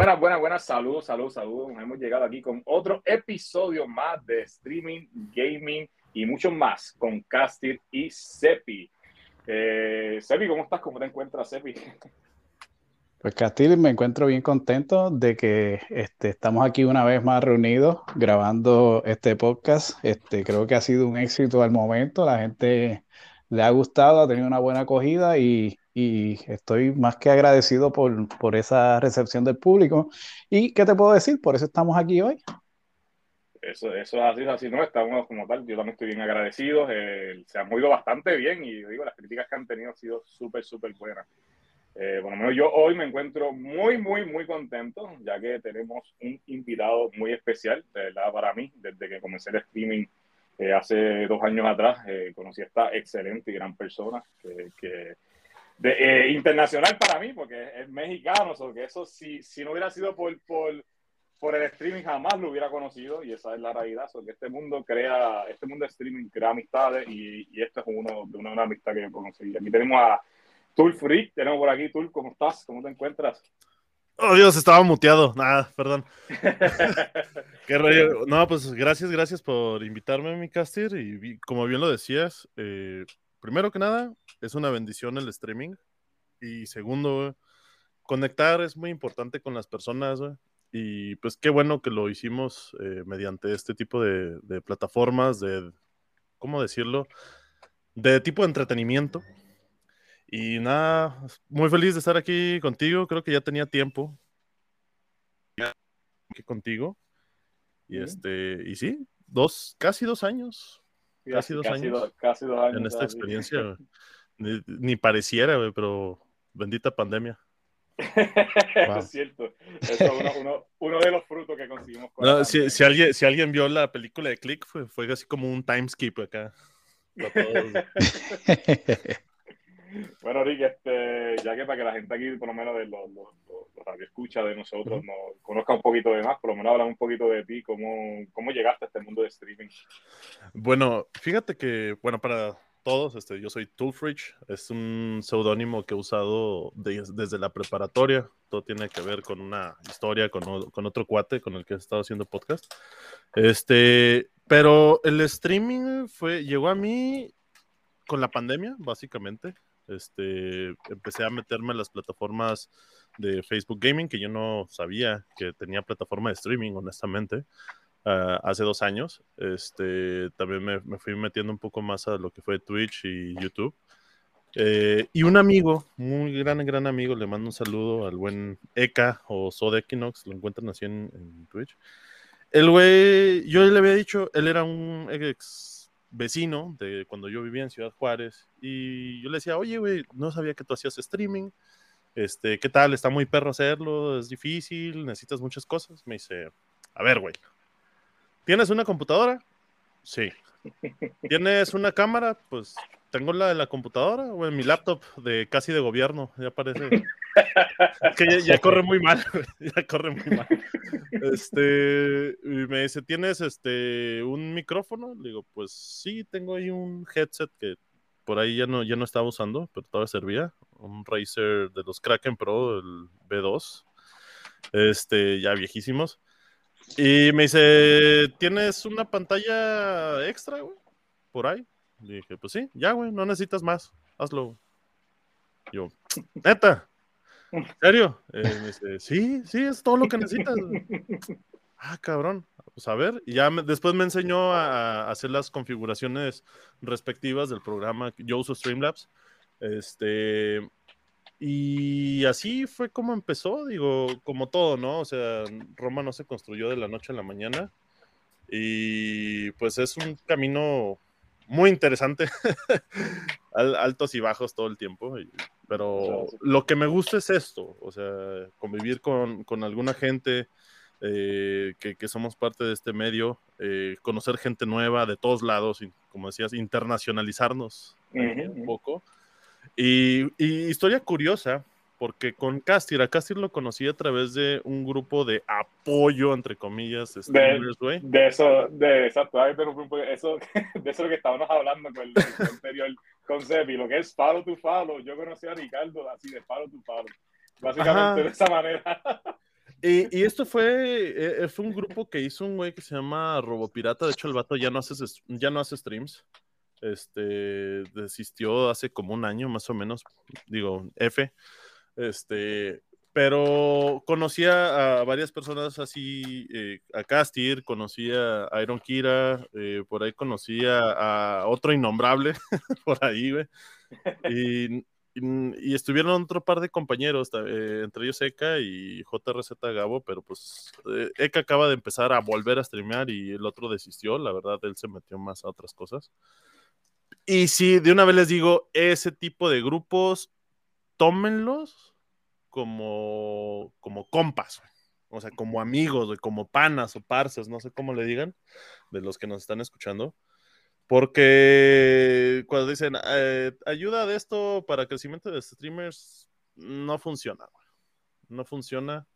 Buenas, buenas, buenas. Saludos, saludos, saludos. Hemos llegado aquí con otro episodio más de streaming, gaming y mucho más con Castir y Sepi. Eh, Sepi, ¿cómo estás? ¿Cómo te encuentras, Sepi? Pues Castil, me encuentro bien contento de que este, estamos aquí una vez más reunidos grabando este podcast. Este, creo que ha sido un éxito al momento. La gente le ha gustado, ha tenido una buena acogida y y estoy más que agradecido por, por esa recepción del público. ¿Y qué te puedo decir? Por eso estamos aquí hoy. Eso, eso es así, es así, ¿no? Estamos como tal, yo también estoy bien agradecido, eh, se han movido bastante bien y digo, las críticas que han tenido han sido súper, súper buenas. Eh, por lo menos yo hoy me encuentro muy, muy, muy contento, ya que tenemos un invitado muy especial, de verdad, para mí, desde que comencé el streaming eh, hace dos años atrás, eh, conocí a esta excelente y gran persona que, que de, eh, internacional para mí, porque es mexicano, o que eso si, si no hubiera sido por, por, por, el streaming jamás lo hubiera conocido y esa es la realidad, so que este mundo crea, este mundo de streaming crea amistades y, y esto es uno de una, una, amistad que yo conocí. Aquí tenemos a Tul Free, tenemos por aquí, Tul, ¿cómo estás? ¿Cómo te encuentras? Oh Dios, estaba muteado. Nada, perdón. Qué rollo. No, pues gracias, gracias por invitarme, mi caster. Y como bien lo decías, eh, primero que nada, es una bendición el streaming. Y segundo, conectar es muy importante con las personas. Y pues qué bueno que lo hicimos eh, mediante este tipo de, de, plataformas, de, ¿cómo decirlo? De tipo de entretenimiento. Y nada, muy feliz de estar aquí contigo. Creo que ya tenía tiempo que contigo. Y este, y sí, dos, casi dos años casi dos casi años. Do, casi dos años. En esta experiencia, ni, ni, pareciera, pero bendita pandemia. wow. es cierto. Eso es uno, uno, uno, de los frutos que conseguimos. Con no, si, si, alguien, si alguien vio la película de Click, fue, fue así como un time skip acá. bueno, Rick, este, ya que para que la gente aquí, por lo menos de los, los, los que escucha de nosotros, uh -huh. nos conozca un poquito de más, por lo menos hablar un poquito de ti, cómo, cómo llegaste a este mundo de streaming. Bueno, fíjate que, bueno, para todos, este, yo soy Toolfridge, es un seudónimo que he usado de, desde la preparatoria, todo tiene que ver con una historia, con, con, otro cuate con el que he estado haciendo podcast. Este, pero el streaming fue, llegó a mí con la pandemia, básicamente. Este, empecé a meterme en las plataformas de Facebook Gaming, que yo no sabía que tenía plataforma de streaming, honestamente, uh, hace dos años. Este, también me, fui metiendo un poco más a lo que fue Twitch y YouTube. Eh, y un amigo, muy gran, gran amigo, le mando un saludo al buen Eka o Soda Equinox, lo encuentran así en, en Twitch. El güey, yo le había dicho, él era un ex vecino de cuando yo vivía en Ciudad Juárez y yo le decía, oye, güey, no sabía que tú hacías streaming, este, ¿qué tal? Está muy perro hacerlo, es difícil, necesitas muchas cosas. Me dice, a ver, güey, ¿tienes una computadora? Sí. ¿Tienes una cámara? Pues tengo la de la computadora o en mi laptop de casi de gobierno, ya parece. es que ya, ya, corre muy mal, ya corre muy mal. Este, y me dice, ¿tienes este un micrófono? Le digo, pues sí, tengo ahí un headset que por ahí ya no, ya no estaba usando, pero todavía servía. Un Razer de los Kraken Pro, el B2. Este, ya viejísimos. Y me dice, ¿tienes una pantalla extra, güey? Por ahí. Le dije, pues sí, ya, güey, no necesitas más, hazlo. Yo, neta, ¿en serio? Eh, me dice, sí, sí, es todo lo que necesitas. ah, cabrón, pues a ver, y ya me, después me enseñó a, a, hacer las configuraciones respectivas del programa. Yo uso Streamlabs. Este, y así fue como empezó, digo, como todo, ¿no? O sea, Roma no se construyó de la noche a la mañana. Y pues es un camino muy interesante, altos y bajos todo el tiempo, pero lo que me gusta es esto, o sea, convivir con, con alguna gente eh, que, que, somos parte de este medio, eh, conocer gente nueva de todos lados, y, como decías, internacionalizarnos uh -huh. un poco. Y, y, historia curiosa, porque con Castir, a Castir lo conocí a través de un grupo de apoyo, entre comillas, de, de, de eso, de exacto, eso, de eso lo que estábamos hablando con el, el anterior con Sepi, lo que es follow to follow. Yo conocí a Ricardo así de follow to follow, básicamente Ajá. de esa manera. Y, esto fue, eh, fue un grupo que hizo un güey que se llama Robopirata. De hecho, el vato ya no hace, ya no hace streams. Este desistió hace como un año más o menos. Digo, F. Este, pero conocía a varias personas así, eh, a Castir, conocía a Iron Kira, eh, por ahí conocía a otro innombrable, por ahí, güey. Y, estuvieron otro par de compañeros, eh, entre ellos Eka y JRZ Gabo, pero pues Eka acaba de empezar a volver a streamear y el otro desistió, la verdad, él se metió más a otras cosas. Y sí, de una vez les digo, ese tipo de grupos, tómenlos como, como compas, o sea, como amigos, como panas o parces, no sé cómo le digan, de los que nos están escuchando. Porque cuando dicen eh, ayuda de esto para crecimiento de streamers, no funciona, no funciona.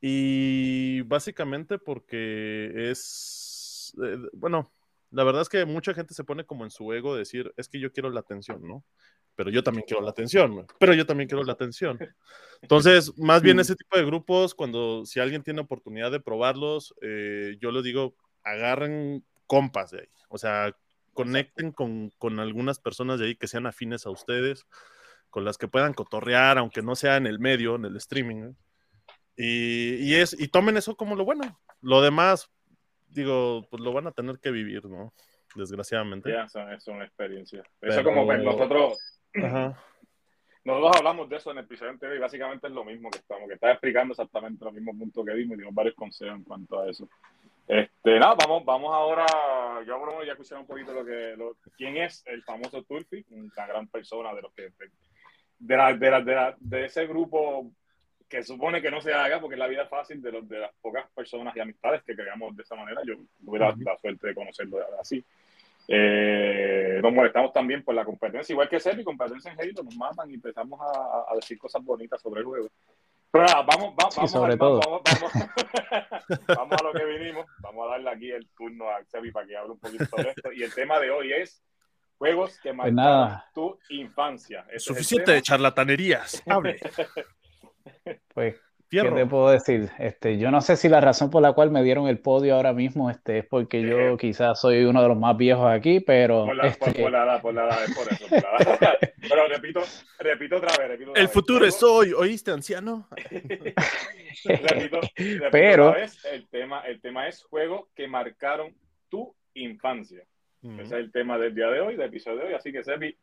Y básicamente porque es, eh, bueno, la verdad es que mucha gente se pone como en su ego decir, es que yo quiero la atención, ¿no? pero yo también quiero la atención, pero yo también quiero la atención. Entonces, más bien ese tipo de grupos, cuando si alguien tiene oportunidad de probarlos, eh, yo les digo, agarren compas de ahí, o sea, conecten con, con, algunas personas de ahí que sean afines a ustedes, con las que puedan cotorrear, aunque no sea en el medio, en el streaming. Y, y, es, y tomen eso como lo bueno. Lo demás, digo, pues lo van a tener que vivir, ¿no? Desgraciadamente. Ya, es una experiencia. Eso como pues, nosotros nosotros hablamos de eso en el episodio anterior y básicamente es lo mismo que estamos, que está explicando exactamente los mismos puntos que dimos y dimos varios consejos en cuanto a eso. Este, nada, vamos, vamos ahora, yo Bruno ya escuché un poquito lo que, quién es el famoso Turfi, una gran persona de los que, de, la, de, la, de, ese grupo que supone que no se haga porque es la vida fácil de, los, de las pocas personas y amistades que creamos de esa manera. Yo tuve la, la suerte de conocerlo así. Eh, nos molestamos también por la competencia, igual que Sepi, competencia en Halo, nos matan y empezamos a, decir cosas bonitas sobre el juego. Pero vamos, vamos, vamos, sobre todo. Vamos, a lo que vinimos, vamos a darle aquí el turno a Sebi para que hable un poquito sobre esto. Y el tema de hoy es juegos que pues marcaron tu infancia. Suficiente de charlatanerías, hable. pues ¿Qué te puedo decir? Este, yo no sé si la razón por la cual me dieron el podio ahora mismo este, es porque yo eh. quizás soy uno de los más viejos aquí, pero... Por la, este... por, la edad, por la edad, es por eso. pero repito, repito otra vez. Repito el futuro es hoy, ¿oíste, anciano? repito, repito pero... Otra vez, el, tema, el tema es juegos que marcaron tu infancia. Ese es el tema del día de hoy, del episodio de hoy, así que Sebi,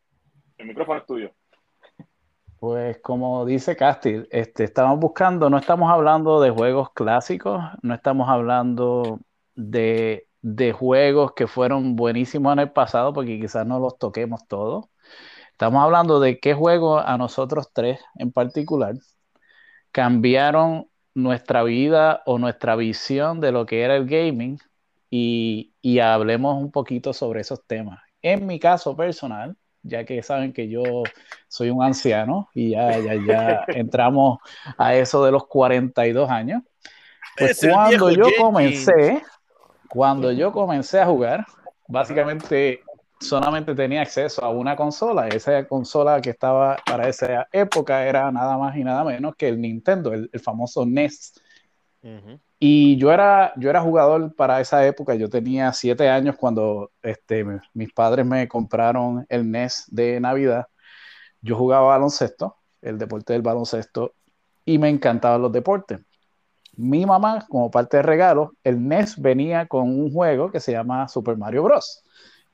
el micrófono es tuyo. Pues como dice Castil, este, estamos buscando, no estamos hablando de juegos clásicos, no estamos hablando de, de juegos que fueron buenísimos en el pasado, porque quizás no los toquemos todos. Estamos hablando de qué juegos a nosotros tres en particular cambiaron nuestra vida o nuestra visión de lo que era el gaming y, y hablemos un poquito sobre esos temas. En mi caso personal, ya que saben que yo soy un anciano y ya, ya, ya entramos a eso de los 42 años. Pues cuando yo comencé, cuando yo comencé a jugar, básicamente solamente tenía acceso a una consola. Esa consola que estaba para esa época era nada más y nada menos que el Nintendo, el, famoso NES. Y yo era, yo era jugador para esa época, yo tenía siete años cuando este, mis padres me compraron el NES de Navidad. Yo jugaba baloncesto, el deporte del baloncesto, y me encantaban los deportes. Mi mamá, como parte de regalo, el NES venía con un juego que se llama Super Mario Bros.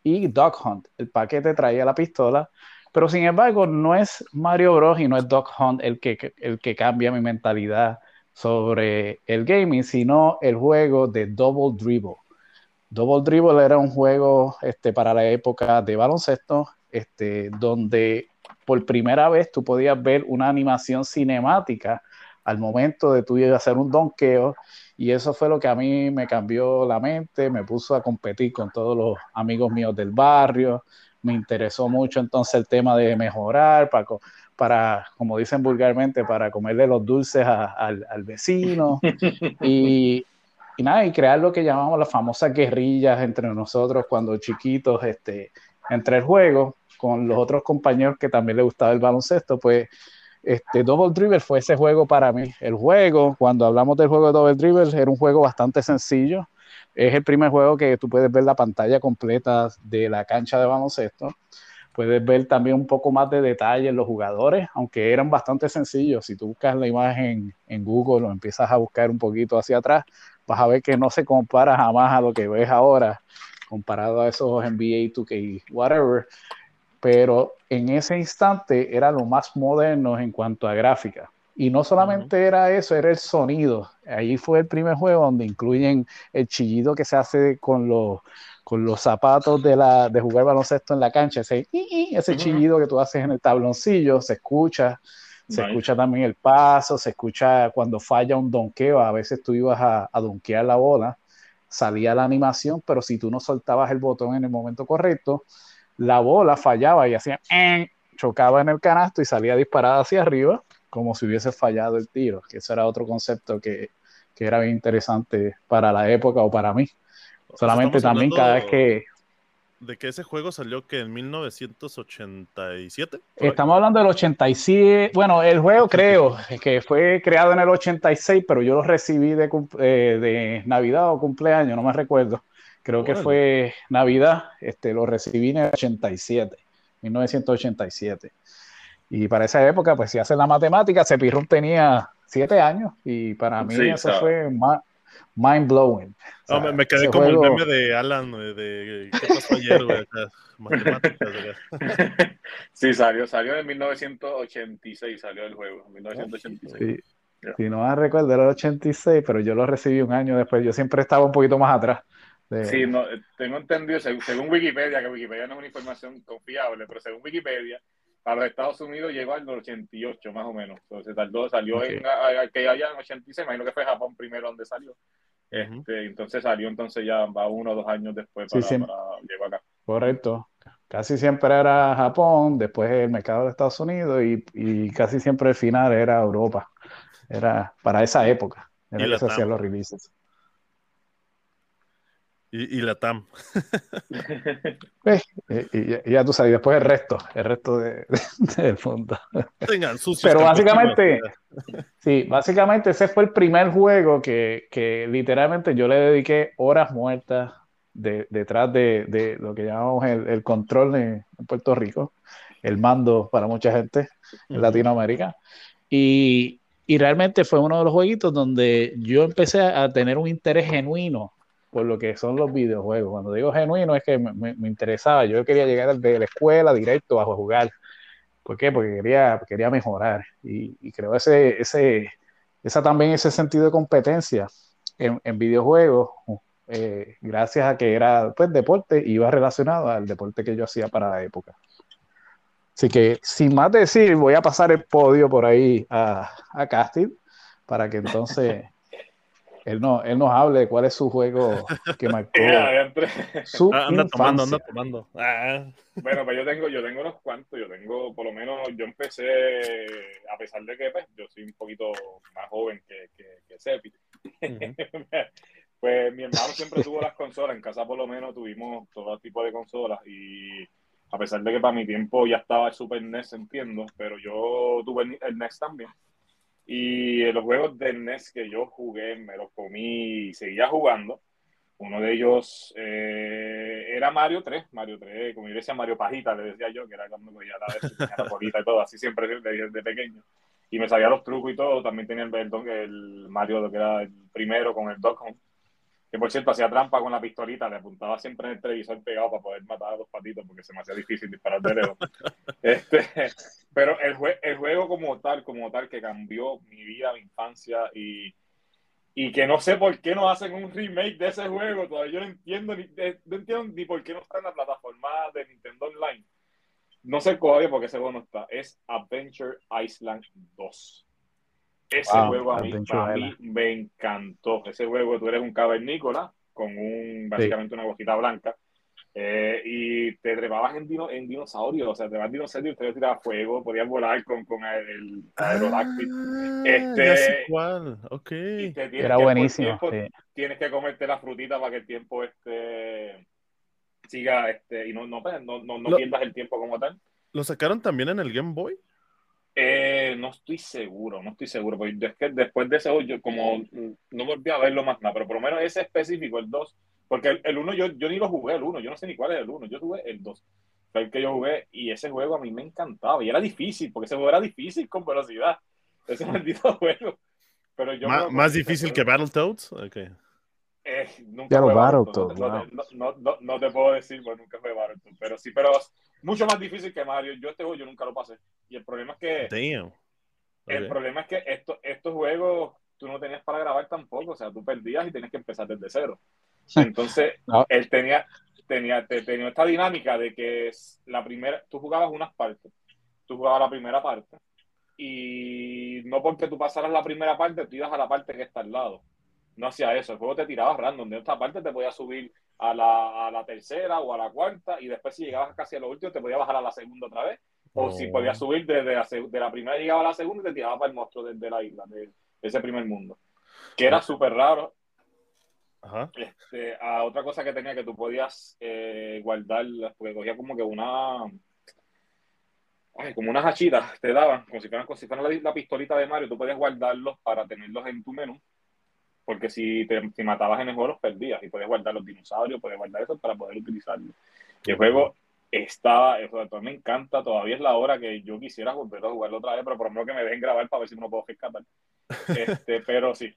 y Dog Hunt. El paquete traía la pistola, pero sin embargo no es Mario Bros. y no es Dog Hunt el que, el que cambia mi mentalidad sobre el gaming, sino el juego de Double Dribble. Double Dribble era un juego este, para la época de baloncesto, este, donde por primera vez tú podías ver una animación cinemática al momento de tú hacer un donqueo y eso fue lo que a mí me cambió la mente, me puso a competir con todos los amigos míos del barrio, me interesó mucho entonces el tema de mejorar, para, para, como dicen vulgarmente, para comerle los dulces al, vecino y, y, nada, y crear lo que llamamos las famosas guerrillas entre nosotros cuando chiquitos, este, entre el juego, con los otros compañeros que también les gustaba el baloncesto, pues este, Double Dribble fue ese juego para mí. El juego, cuando hablamos del juego de Double Dribble, era un juego bastante sencillo. Es el primer juego que tú puedes ver la pantalla completa de la cancha de baloncesto. Puedes ver también un poco más de detalle en los jugadores, aunque eran bastante sencillos. Si tú buscas la imagen en Google o empiezas a buscar un poquito hacia atrás, vas a ver que no se compara jamás a lo que ves ahora, comparado a esos NBA 2K, whatever pero en ese instante era lo más moderno en cuanto a gráfica. Y no solamente era eso, era el sonido. Ahí fue el primer juego donde incluyen el chillido que se hace con los, con los zapatos de, la, de jugar baloncesto en la cancha. Ese, ese chillido que tú haces en el tabloncillo, se escucha. Se escucha también el paso, se escucha cuando falla un donqueo. A veces tú ibas a, a donkear la bola, salía la animación, pero si tú no soltabas el botón en el momento correcto, la bola fallaba y hacía chocaba en el canasto y salía disparada hacia arriba como si hubiese fallado el tiro, que ese era otro concepto que, que era bien interesante para la época o para mí. Solamente también cada vez que... ¿De que ese juego salió que en 1987? Estamos hablando del 87. Bueno, el juego creo que fue creado en el 86, pero yo lo recibí de, eh, de Navidad o cumpleaños, no me recuerdo. Creo que fue Navidad, este, lo recibí en el 87, 1987. Y para esa época, pues si hace la matemática, Cepirrum tenía siete años y para mí eso fue mind blowing. me, quedé como el meme de Alan, de, ¿qué pasó ayer, güey? Matemáticas, sí, salió, salió en 1986, salió el juego, 1986. Sí. Si no me recuerdo, era el 86, pero yo lo recibí un año después. Yo siempre estaba un poquito más atrás. Sí, no, eh, tengo entendido, según, Wikipedia, que Wikipedia no es una información confiable, pero según Wikipedia, para los Estados Unidos llegó al 88 más o menos. Entonces tardó, salió en que ya en 86, imagino que fue Japón primero donde salió. Este, entonces salió entonces ya va uno o dos años después para, llegó acá. Correcto. Casi siempre era Japón, después el mercado de Estados Unidos y, y casi siempre el final era Europa. Era para esa época. Era que se hacían los releases. Y, la TAM. Eh, y, ya tú sabes, después el resto, el resto de, del fondo. Tengan Pero básicamente, sí, básicamente ese fue el primer juego que, que literalmente yo le dediqué horas muertas detrás de, de, lo que llamamos el, el control en, Puerto Rico, el mando para mucha gente en Latinoamérica. Y, y realmente fue uno de los jueguitos donde yo empecé a tener un interés genuino por lo que son los videojuegos. Cuando digo genuino es que me, interesaba, yo quería llegar de la escuela directo a jugar. ¿Por qué? Porque quería, quería mejorar y, creo ese, ese, esa también ese sentido de competencia en, en videojuegos, eh, gracias a que era pues deporte, iba relacionado al deporte que yo hacía para la época. Así que sin más decir, voy a pasar el podio por ahí a, a Casting para que entonces él, no, él nos hable de cuál es su juego que marcó. Su ah, anda tomando, anda tomando. Ah. Bueno, pues yo tengo, yo tengo unos cuantos, yo tengo, por lo menos, yo empecé, a pesar de que pues, yo soy un poquito más joven que, que, que Sepi, pues mi hermano siempre tuvo las consolas, en casa por lo menos tuvimos todo tipo de consolas. Y a pesar de que para mi tiempo ya estaba el Super NES, entiendo, pero yo tuve el NES también. Y los juegos de NES que yo jugué, me los comí y seguía jugando. Uno de ellos eh, era Mario 3, Mario 3, como yo decía Mario Pajita, le decía yo, que era cuando cogía la, bolita y todo, así siempre desde, pequeño. Y me sabía los trucos y todo, también tenía el, el, el Mario, que era el primero con el Dog que por cierto hacía trampa con la pistolita, le apuntaba siempre en el televisor pegado para poder matar a los patitos porque se me hacía difícil disparar de lejos. este, pero el, el, juego como tal, como tal, que cambió mi vida, mi infancia y, y que no sé por qué no hacen un remake de ese juego, todavía yo no entiendo ni, no entiendo ni por qué no está en la plataforma de Nintendo Online. No sé todavía por qué ese juego no está. Es Adventure Island 2. Ese juego a mí, me encantó. Ese juego, tú eres un cavernícola con un básicamente una bojita blanca eh, y te trepabas en, dino, en dinosaurios, o sea, te vas en dinosaurios, te tirabas fuego, podías volar con, con el, aerodáctil. Ah, este, cuál, ok. Era buenísimo. Tienes que comerte la frutita para que el tiempo este, siga este, y no, no, pues, no, no, no pierdas el tiempo como tal. ¿Lo sacaron también en el Game Boy? Eh, no estoy seguro, no estoy seguro, porque es que después de ese juego, yo como no volví a verlo más nada, pero por lo menos ese específico, el 2, porque el 1 yo, yo ni lo jugué, el 1, yo no sé ni cuál es el 1, yo jugué el 2, fue el que yo jugué y ese juego a mí me encantaba y era difícil, porque ese juego era difícil con velocidad, ese maldito juego. Pero yo ¿Más, difícil que Battletoads? Okay. Eh, nunca fue Battletoads. No, no, no, te puedo decir, pues nunca fue Battletoads, pero sí, pero mucho más difícil que Mario. Yo este juego yo nunca lo pasé. Y el problema es que. Damn. El problema es que esto, estos juegos tú no tenías para grabar tampoco. O sea, tú perdías y tenías que empezar desde cero. Entonces, él tenía, tenía, tenía esta dinámica de que la primera, tú jugabas unas partes. Tú jugabas la primera parte. Y no porque tú pasaras la primera parte, tú ibas a la parte que está al lado. No hacía eso. El juego te tiraba random. De esta parte te podía subir a la, a la, tercera o a la cuarta y después si llegabas casi a lo último te podía bajar a la segunda otra vez o si podías subir desde la, de la primera llegaba a la segunda y te tiraba para el monstruo desde la isla, de, ese primer mundo. Que era súper raro. Ajá. Este, a otra cosa que tenía que tú podías eh, guardar, porque cogía como que una. Ay, como unas hachitas te daban, como si fueran, como si fueran la, la, pistolita de Mario, tú podías guardarlos para tenerlos en tu menú porque si, te, si matabas en el juego los perdías y podías guardar los dinosaurios, podías guardar eso para poder utilizarlo. Y el juego estaba, eso me encanta, todavía es la hora que yo quisiera volver a jugarlo otra vez, pero por lo menos que me dejen grabar para ver si no lo puedo escapar. Este, pero sí,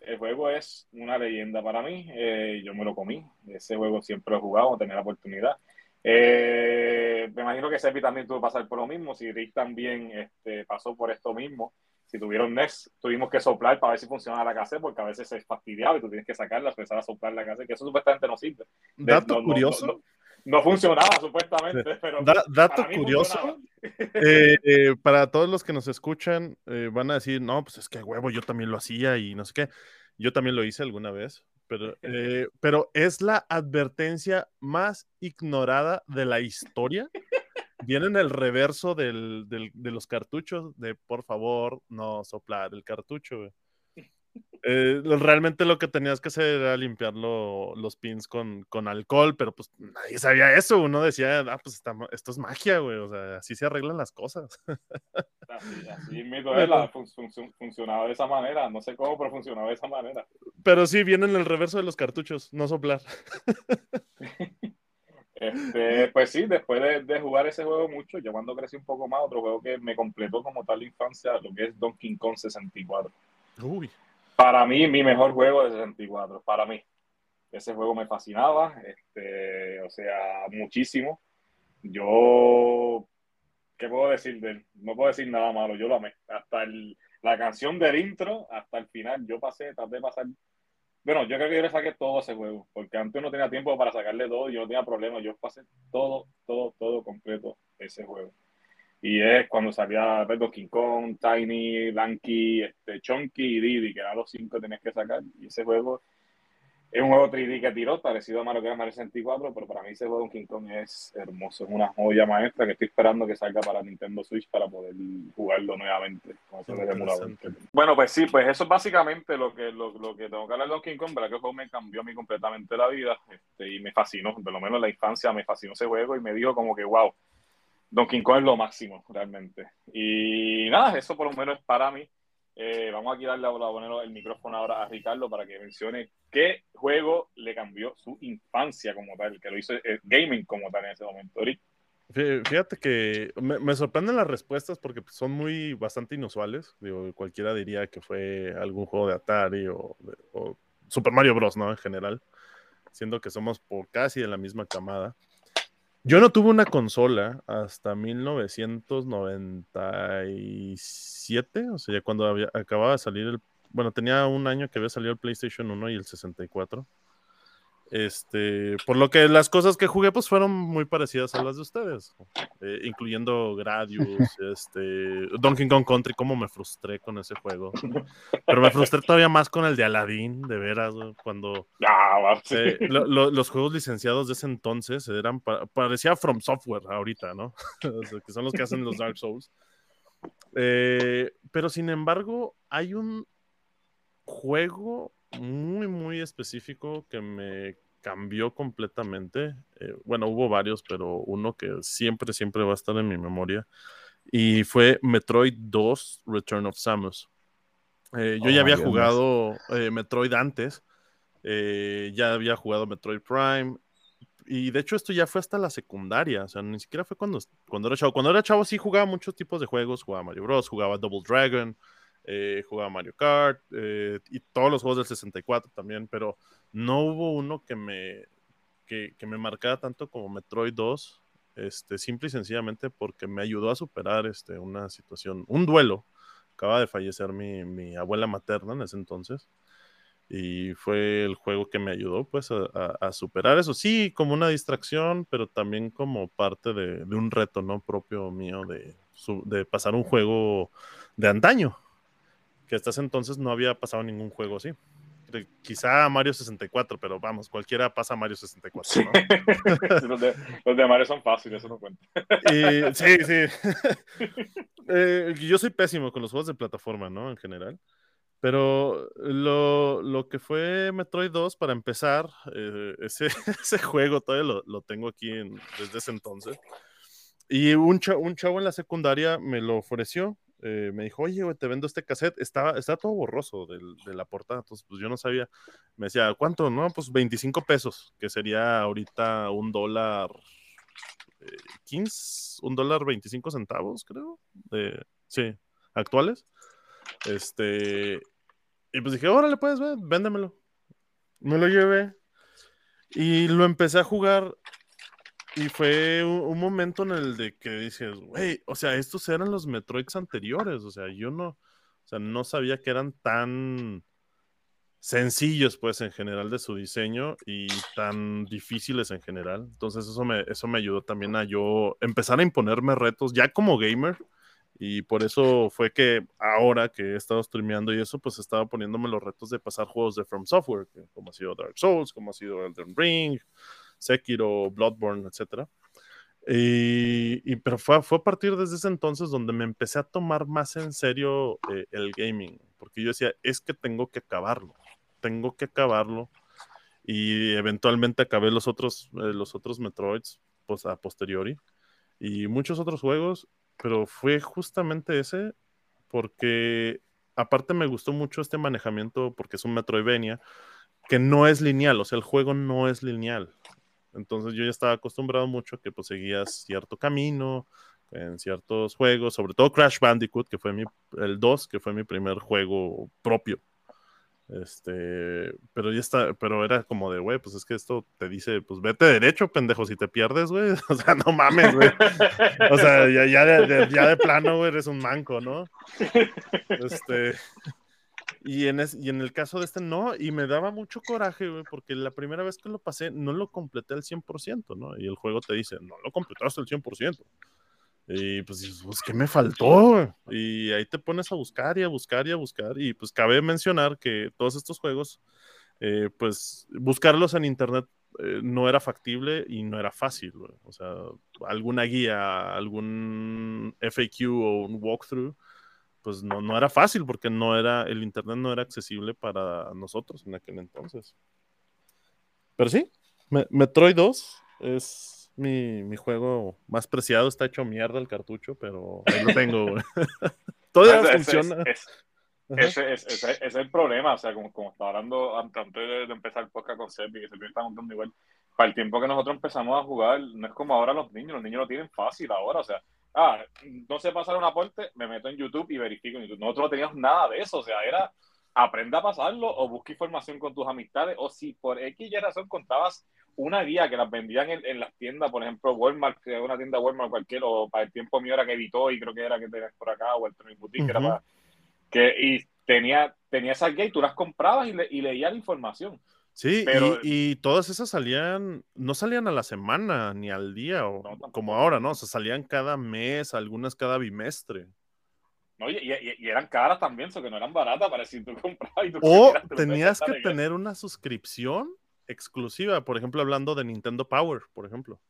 el juego es una leyenda para mí, eh, yo me lo comí, ese juego siempre lo he jugado, tenía la oportunidad. Eh, me imagino que Sepi también tuvo que pasar por lo mismo, si Rick también este, pasó por esto mismo si tuvieron NES, tuvimos que soplar para ver si funcionaba la cassette, porque a veces se fastidiaba y tú tienes que sacarla, empezar a soplar la cassette, que eso supuestamente no sirve. Dato curioso. No, funcionaba supuestamente, pero dato curioso. Eh, eh, para todos los que nos escuchan, eh, van a decir, no, pues es que huevo, yo también lo hacía y no sé qué. Yo también lo hice alguna vez, pero, pero es la advertencia más ignorada de la historia viene en el reverso del, del, de los cartuchos de por favor no soplar el cartucho. Eh, realmente lo que tenías que hacer era limpiar los pins con, con, alcohol, pero pues nadie sabía eso. Uno decía, ah, pues esto es magia, güey. O sea, así se arreglan las cosas. Así, así funcionaba de esa manera. No sé cómo, pero funcionaba de esa manera. Pero sí, viene en el reverso de los cartuchos, no soplar. Este, pues sí, después de, jugar ese juego mucho, yo cuando crecí un poco más, otro juego que me completó como tal la infancia, lo que es Donkey Kong 64. Uy. Para mí, mi mejor juego de 64, para mí. Ese juego me fascinaba, este, o sea, muchísimo. Yo, ¿qué puedo decir de él? No puedo decir nada malo, yo lo amé. Hasta el, la canción del intro, hasta el final, yo pasé, traté de pasar bueno, yo creo que yo le saqué todo ese juego, porque antes no tenía tiempo para sacarle todo yo no tenía problema. Yo pasé todo, todo, todo completo ese juego. Y es cuando salía Red King Kong, Tiny, Lanky, este, Chunky y Didi, que eran los cinco que tenías que sacar. Y ese juego es un juego 3D que tiró, parecido a Mario que Mario 64, pero para mí ese juego de King Kong es hermoso, es una joya maestra que estoy esperando que salga para Nintendo Switch para poder jugarlo nuevamente Bueno, pues sí, pues eso es básicamente lo que, lo, que tengo que hablar de Donkey Kong, verdad que el juego me cambió a mí completamente la vida este, y me fascinó, por lo menos en la infancia me fascinó ese juego y me dijo como que wow, Donkey Kong es lo máximo realmente. Y nada, eso por lo menos es para mí. Eh, vamos a darle a poner el micrófono ahora a Ricardo para que mencione qué juego le cambió su infancia como tal, que lo hizo el gaming como tal en ese momento. Fíjate que me, sorprenden las respuestas porque son muy bastante inusuales. Cualquiera diría que fue algún juego de Atari o, o Super Mario Bros, ¿no? En general, siendo que somos por casi de la misma camada. Yo no tuve una consola hasta 1997, o sea, cuando había, acababa de salir el... Bueno, tenía un año que había salido el PlayStation 1 y el 64. Este, por lo que las cosas que jugué pues fueron muy parecidas a las de ustedes, eh, incluyendo Gradius, este, Donkey Kong Country, cómo me frustré con ese juego. Pero me frustré todavía más con el de Aladdin, de veras, cuando ah, eh, los juegos licenciados de ese entonces eran, parecía From Software ahorita, ¿no? que son los que hacen los Dark Souls. Eh, pero sin embargo, hay un juego muy, muy específico que me cambió completamente. Eh, bueno, hubo varios, pero uno que siempre, siempre va a estar en mi memoria y fue Metroid 2 Return of Samus. Eh, yo ya Oh, había my jugado eh, Metroid antes, eh, ya había jugado Metroid Prime, y de hecho esto ya fue hasta la secundaria, o sea, ni siquiera fue cuando, cuando era chavo. Cuando era chavo sí jugaba muchos tipos de juegos, jugaba Mario Bros, jugaba Double Dragon, eh, jugaba Mario Kart, eh, y todos los juegos del 64 también, pero no hubo uno que me, que, me marcara tanto como Metroid 2, este, simple y sencillamente porque me ayudó a superar este, una situación, un duelo. Acaba de fallecer mi, mi abuela materna en ese entonces y fue el juego que me ayudó pues a, superar eso. Sí, como una distracción, pero también como parte de, de un reto no propio mío de, de pasar un juego de antaño, que hasta ese entonces no había pasado ningún juego así. Quizá Mario 64, pero vamos, cualquiera pasa Mario 64. Sí. ¿no? los, de, los de Mario son fáciles, eso no cuenta. Y, sí, sí. Eh, yo soy pésimo con los juegos de plataforma, ¿no? En general. Pero lo, lo que fue Metroid 2, para empezar, eh, ese, ese juego todavía lo, lo tengo aquí en- desde ese entonces. Y un, cha- un chavo en la secundaria me lo ofreció. Eh, me dijo, oye, güey, te vendo este cassette. Estaba, está todo borroso del- de la portada. Entonces, pues yo no sabía. Me decía, ¿cuánto? No, pues 25 pesos, que sería ahorita un dólar eh, 15, un dólar 25 centavos, creo. De, sí, actuales. Este, y pues dije, órale, pues, ve, véndemelo. Me lo llevé y lo empecé a jugar. Y fue un, momento en el de que dices, güey, o sea, estos eran los Metroids anteriores. O sea, yo no, o sea, no sabía que eran tan sencillos, pues, en general de su diseño y tan difíciles en general. Entonces, eso me, eso me ayudó también a yo empezar a imponerme retos ya como gamer. Y por eso fue que ahora que he estado streameando y eso, pues estaba poniéndome los retos de pasar juegos de From Software, como ha sido Dark Souls, como ha sido Elden Ring, Sekiro, Bloodborne, etc. Y, y- pero fue, fue a partir desde ese entonces donde me empecé a tomar más en serio eh, el gaming, porque yo decía, es que tengo que acabarlo, tengo que acabarlo. Y eventualmente acabé los otros, eh, los otros Metroids pues, a posteriori y muchos otros juegos, pero fue justamente ese porque aparte me gustó mucho este manejamiento porque es un Metroidvania que no es lineal, o sea, el juego no es lineal. Entonces yo ya estaba acostumbrado mucho a que pues seguías cierto camino en ciertos juegos, sobre todo Crash Bandicoot, que fue mi, el 2, que fue mi primer juego propio. Este, pero ya está, pero era como de, güey, pues es que esto te dice, pues vete derecho, pendejo, si te pierdes, güey. O sea, no mames, güey. O sea, ya, ya, de, ya de plano, güey, eres un manco, ¿no? Este. Y en, es- y en el caso de este, no, y me daba mucho coraje, güey, porque la primera vez que lo pasé no lo completé al 100%, ¿no? Y el juego te dice, no lo completaste al 100%. Y pues, dices, pues, ¿qué me faltó? Y ahí te pones a buscar y a buscar y a buscar. Y pues cabe mencionar que todos estos juegos, eh, pues buscarlos en internet eh, no era factible y no era fácil. güey. O sea, alguna guía, algún FAQ o un walkthrough, pues no, no era fácil porque no era, el internet no era accesible para nosotros en aquel entonces. Pero sí, Me- Metroid 2 es mi, mi juego más preciado. Está hecho mierda el cartucho, pero ahí lo tengo. güey. Todavía ese- funciona. ese- Ajá. Ese, ese- es el problema, o sea, como, como estaba hablando antes, de, de empezar el podcast con Servi, que Servi está contando igual, para el tiempo que nosotros empezamos a jugar, no es como ahora los niños, los niños lo tienen fácil ahora, o sea, ah, no sé pasar un aporte, me meto en YouTube y verifico en YouTube. Nosotros no teníamos nada de eso, o sea, era aprenda a pasarlo o busca información con tus amistades, o si por X y razón contabas una guía que las vendían en, en las tiendas, por ejemplo, Walmart, una tienda Walmart cualquiera, o para el tiempo mío era que evitó y creo que era que tenías por acá, o el Tronic Boutique, que era para que, y tenía, tenía esas guías y tú las comprabas y, le, y leías la información. Sí, Pero- y, y todas esas salían, no salían a la semana ni al día, o No, como ahora, ¿no? O sea, salían cada mes, algunas cada bimestre. ¿no? Y, y- y eran caras también, eso que no eran baratas para decir tú comprabas y tú O tenías que tener una suscripción exclusiva, por ejemplo, hablando de Nintendo Power, por ejemplo.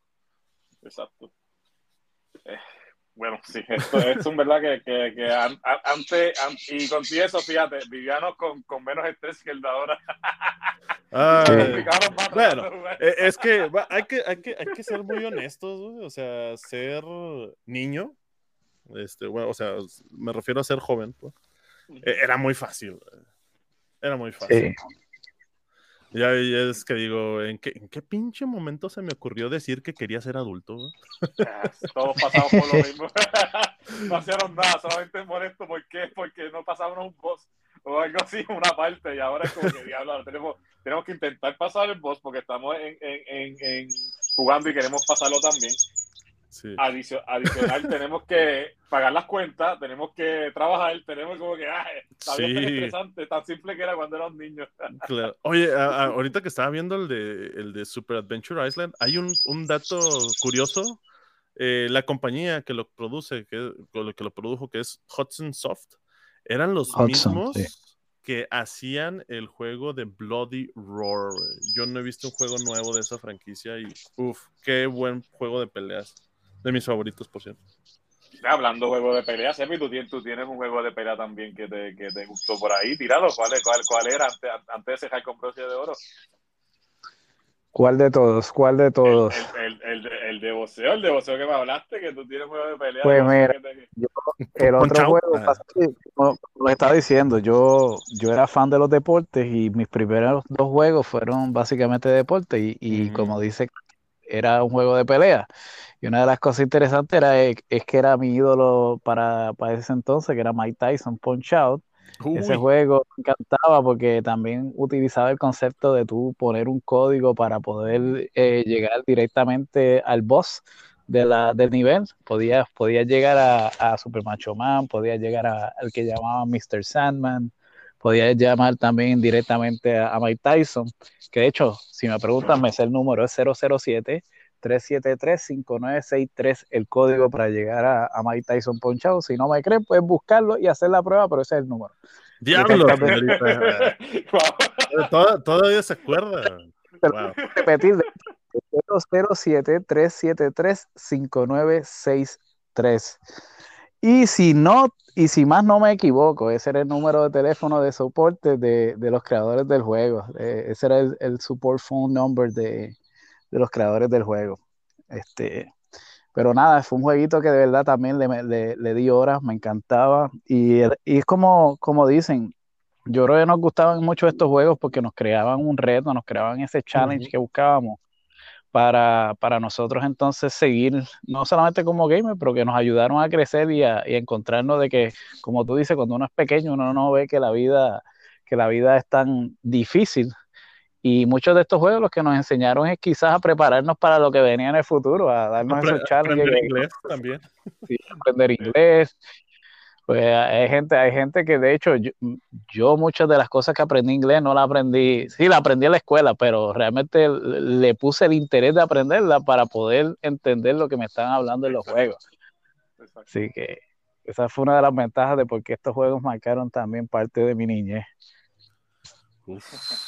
Exacto. Eh, bueno, sí, esto, es un verdad que, que, que an- an- antes, an- y contigo eso, fíjate, vivíamos con, con menos estrés que el de ahora. Ay, Complicaron más bueno. Eh, Es que hay que, hay que hay que ser muy honestos, güey, O sea, ser niño este, bueno, o sea, me refiero a ser joven, pues, e, era muy fácil. Era muy fácil. Ya, es que digo, ¿en qué, ¿en qué pinche momento se me ocurrió decir que quería ser adulto? Ah, todos pasamos por lo mismo. no hicieron nada, solamente molesto. ¿Por qué? Porque no pasamos un boss o algo así, una parte. Y ahora es como que, diablo, tenemos, tenemos que intentar pasar el boss porque estamos en, en, en, jugando y queremos pasarlo también. Adicional, tenemos que pagar las cuentas, tenemos que trabajar, tenemos como que, ah, está bien interesante, tan simple que era cuando éramos niños. Oye, ahorita que estaba viendo el de, el de Super Adventure Island, hay un, un dato curioso. Eh, la compañía que lo produce, que, que lo produjo, que es Hudson Soft, eran los mismos que hacían el juego de Bloody Roar. Yo no he visto un juego nuevo de esa franquicia y, uff, qué buen juego de peleas. De mis favoritos, por cierto. Hablando de juego de pelea, Semi, tú tienes, tú tienes un juego de pelea también que te, que te gustó por ahí. Tirado, ¿cuál, cuál, cuál era antes, antes de ese con broche de oro? ¿Cuál de todos? ¿Cuál de todos? El, el, el, de boxeo, el de boxeo que me hablaste, que tú tienes juego de pelea. Pues mira, yo, el otro juego, como, lo estaba diciendo, yo, yo era fan de los deportes y mis primeros dos juegos fueron básicamente deportes y, y como dice, era un juego de pelea. Y una de las cosas interesantes era es, que era mi ídolo para, para ese entonces, que era Mike Tyson Punch Out. Ese juego me encantaba porque también utilizaba el concepto de tú poner un código para poder eh, llegar directamente al boss de la, del nivel. Podías, llegar a, Super Macho Man, podías llegar al que llamaban Mr. Sandman, podías llamar también directamente a, Mike Tyson, que de hecho, si me preguntan, me sé el número, es 007. 373-5963 el código para llegar a, a Mike Tyson Ponchado. Si no me creen, pueden buscarlo y hacer la prueba, pero ese es el número. Diablo. todavía se acuerda. Wow. Repetir, 007-373-5963. Y si no, y si más no me equivoco, ese era el número de teléfono de soporte de, de los creadores del juego. Eh, ese era el, el, support phone number de, de los creadores del juego. Este, pero nada, fue un jueguito que de verdad también le, le, di horas, me encantaba. Y, y, es como, como dicen, yo creo que nos gustaban mucho estos juegos porque nos creaban un reto, nos creaban ese challenge que buscábamos para, para, nosotros entonces seguir, no solamente como gamer, pero que nos ayudaron a crecer y a, y a, encontrarnos de que, como tú dices, cuando uno es pequeño, uno no ve que la vida, que la vida es tan difícil, y muchos de estos juegos los que nos enseñaron es quizás a prepararnos para lo que venía en el futuro, a darnos esos challenges. Aprender inglés también. Sí, aprender inglés. Pues hay gente, hay gente que de hecho yo, muchas de las cosas que aprendí inglés no las aprendí, sí la aprendí en la escuela, pero realmente le puse el interés de aprenderla para poder entender lo que me están hablando en los juegos. Así que esa fue una de las ventajas de por qué estos juegos marcaron también parte de mi niñez. Uf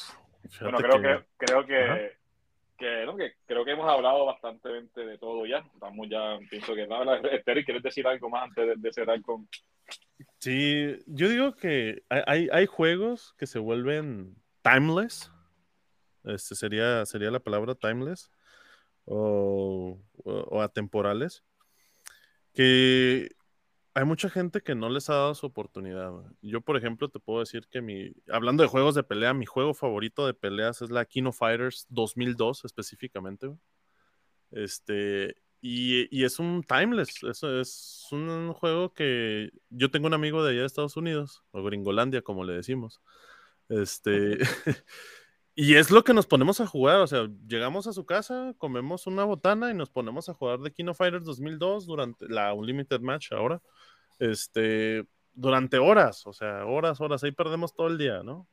bueno, creo que, creo que, que, creo que hemos hablado bastante de todo ya. Estamos ya, pienso que nada. Esther, ¿quieres decir algo más antes de, cerrar con? Sí, yo digo que hay, hay juegos que se vuelven timeless. Este sería, sería la palabra timeless. O, o, atemporales. Que hay mucha gente que no les ha dado su oportunidad. Yo, por ejemplo, te puedo decir que mi, hablando de juegos de pelea, mi juego favorito de peleas es la Kino Fighters 2002 específicamente. Este, y, y, es un timeless, eso es un juego que yo tengo un amigo de allá de Estados Unidos, o Gringolandia, como le decimos. Este, y es lo que nos ponemos a jugar, o sea, llegamos a su casa, comemos una botana y nos ponemos a jugar de Kino Fighters 2002 durante la Unlimited Match ahora este, durante horas, o sea, horas, horas, ahí perdemos todo el día, ¿no?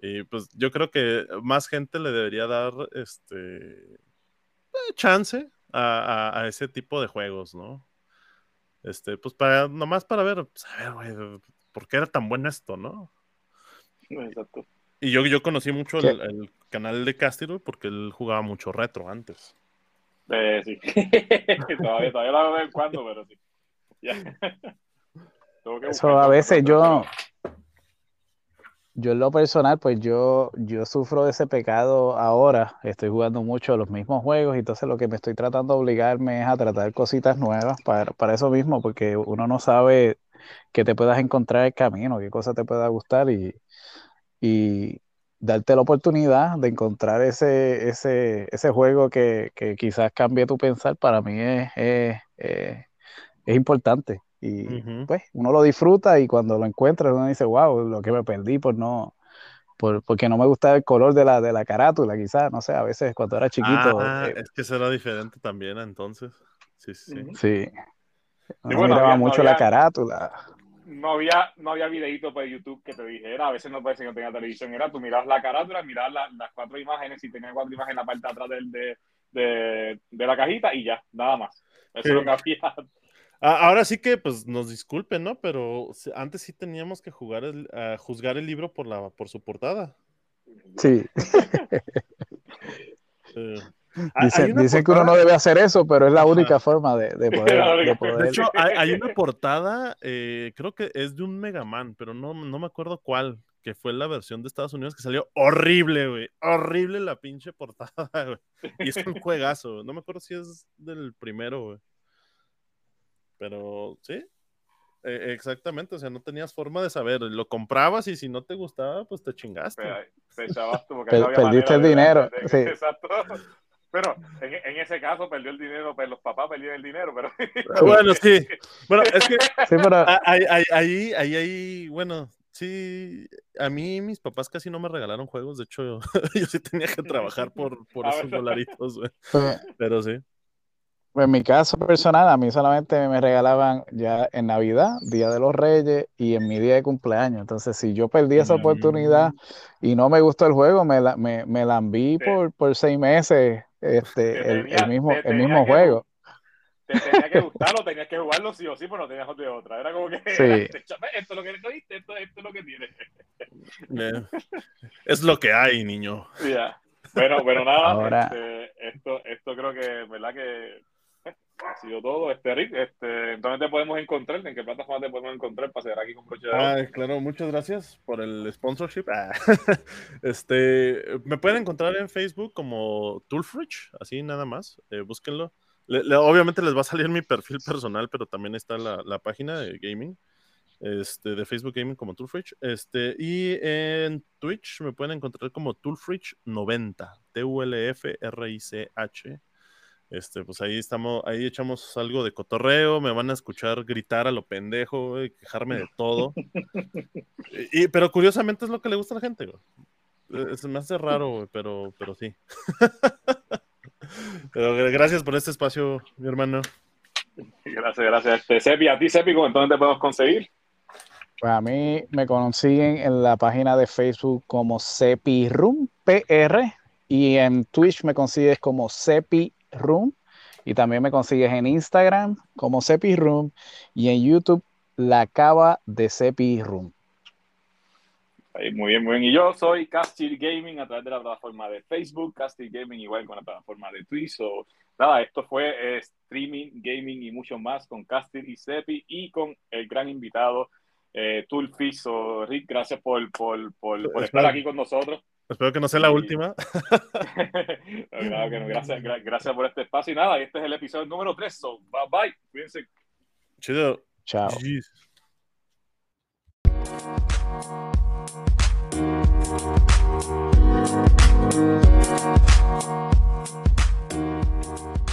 Y pues yo creo que más gente le debería dar este eh, chance a, ese tipo de juegos, ¿no? Este, pues para, nomás para ver, pues, a ver, güey, ¿por qué era tan bueno esto, no? Exacto. Y yo, yo conocí mucho el, canal de Castillo porque él jugaba mucho retro antes. Eh, sí. todavía, todavía lo hago de vez en cuando, pero sí. Eso a veces yo, yo en lo personal, pues yo, yo sufro de ese pecado ahora. Estoy jugando mucho los mismos juegos y entonces lo que me estoy tratando de obligarme es a tratar cositas nuevas para, para eso mismo, porque uno no sabe que te puedas encontrar el camino, qué cosa te pueda gustar y, y darte la oportunidad de encontrar ese, ese, ese juego que, que quizás cambie tu pensar, para mí es, es, es, es importante. Y pues uno lo disfruta y cuando lo encuentra uno dice, wow, lo que me perdí por no, por, porque no me gusta el color de la, de la carátula, quizás, no sé, a veces cuando era chiquito, Ah, eh, es que será diferente también entonces. Sí, sí, sí. Sí, bueno, miraba había- no mucho la había- carátula. no había, no había videito por YouTube que te dijera, a veces no parece que no tenía televisión, era tú mirabas la carátula, mirabas la- las cuatro imágenes, si tenía cuatro imágenes en la parte de atrás del- de, de, de la cajita y ya, nada más. Eso Sí. es lo que había. Ah, ahora sí que, pues, nos disculpen, ¿no? Pero antes sí teníamos que jugar el, ah, juzgar el libro por la, por su portada. Sí, hay dicen, una dicen que uno no debe hacer eso, pero es la única forma de, de poder, de poder- De hecho, hay, hay una portada, eh, creo que es de un Mega Man, pero no, no me acuerdo cuál, que fue la versión de Estados Unidos que salió horrible, güey. Horrible la pinche portada, güey. Y es un juegazo, no me acuerdo si es del primero, güey. Pero, sí. Eh, exactamente, o sea, no tenías forma de saber. Lo comprabas y si no te gustaba, pues te chingaste. Pero, te echabas tú, porque Per- no había perdiste el dinero, de- sí. Exacto. Pero en, en ese caso perdió el dinero, pues los papás perdieron el dinero, pero Bueno, sí. Bueno, es que Sí, pero Ah, Ahí, ahí, ahí, ahí, ahí, bueno, sí, a mí mis papás casi no me regalaron juegos, de hecho yo sí tenía que trabajar por, por esos dolaritos, güey, pero sí. En mi caso personal, a mí solamente me regalaban ya en Navidad, Día de los Reyes y en mi día de cumpleaños. Entonces, si yo perdí esa Mm. oportunidad y no me gustó el juego, me, la, me, me lambí Te- por, por seis meses este, te el, el mismo, te el mismo que juego. te tenía que gustar o tenías que jugarlo sí o sí, pero no tenías de otra. Era como que Sí. esto es lo que cogiste, esto, esto es lo que tienes. Es lo que hay, niño. Ya. Bueno, bueno, nada, Ahora- este, esto, esto creo que, ¿verdad? Que ha sido todo. Este, Rick, este, ¿dónde te podemos encontrar? ¿En qué plataforma te podemos encontrar para seguir aquí con Broche de? Ah, claro, muchas gracias por el sponsorship. Ah, Este, me pueden encontrar en Facebook como Toolfridge, así nada más, eh, búsquenlo. Obviamente les va a salir mi perfil personal, pero también está la, la página de gaming, este, de Facebook Gaming como Toolfridge. Este, y en Twitch me pueden encontrar como Toolfridge90, T-U-L-F-R-I-C-H. Este, pues ahí estamos, ahí echamos algo de cotorreo, me van a escuchar gritar a lo pendejo, güey, quejarme de todo. y, y- pero curiosamente es lo que le gusta a la gente, güey. Eh, Se me hace raro, güey, pero, pero sí. pero gra- gracias por este espacio, mi hermano. Gracias, gracias. Este, Sepi, a ti, Sepi, ¿cómo- ¿dónde te podemos conseguir? Pues a mí me consiguen en la página de Facebook como Sepirum PR y en Twitch me consigues como Sepirum y también me consigues en Instagram como Sepirum y en YouTube La Cava de Sepirum. Ahí, muy bien, muy bien. Y yo soy Castil Gaming a través de la plataforma de Facebook, Castil Gaming igual con la plataforma de Twitch. So, nada, esto fue eh, streaming, gaming y mucho más con Castil y Sepi y con el gran invitado eh, Rick. Gracias por, por, por, por estar aquí con nosotros. Espero que no sea la última. No, claro que no. gracias, gra- gracias por este espacio. Y nada, este es el episodio número 3. So, bye bye. Cuídense. Chido. Chao. Jeez. Thank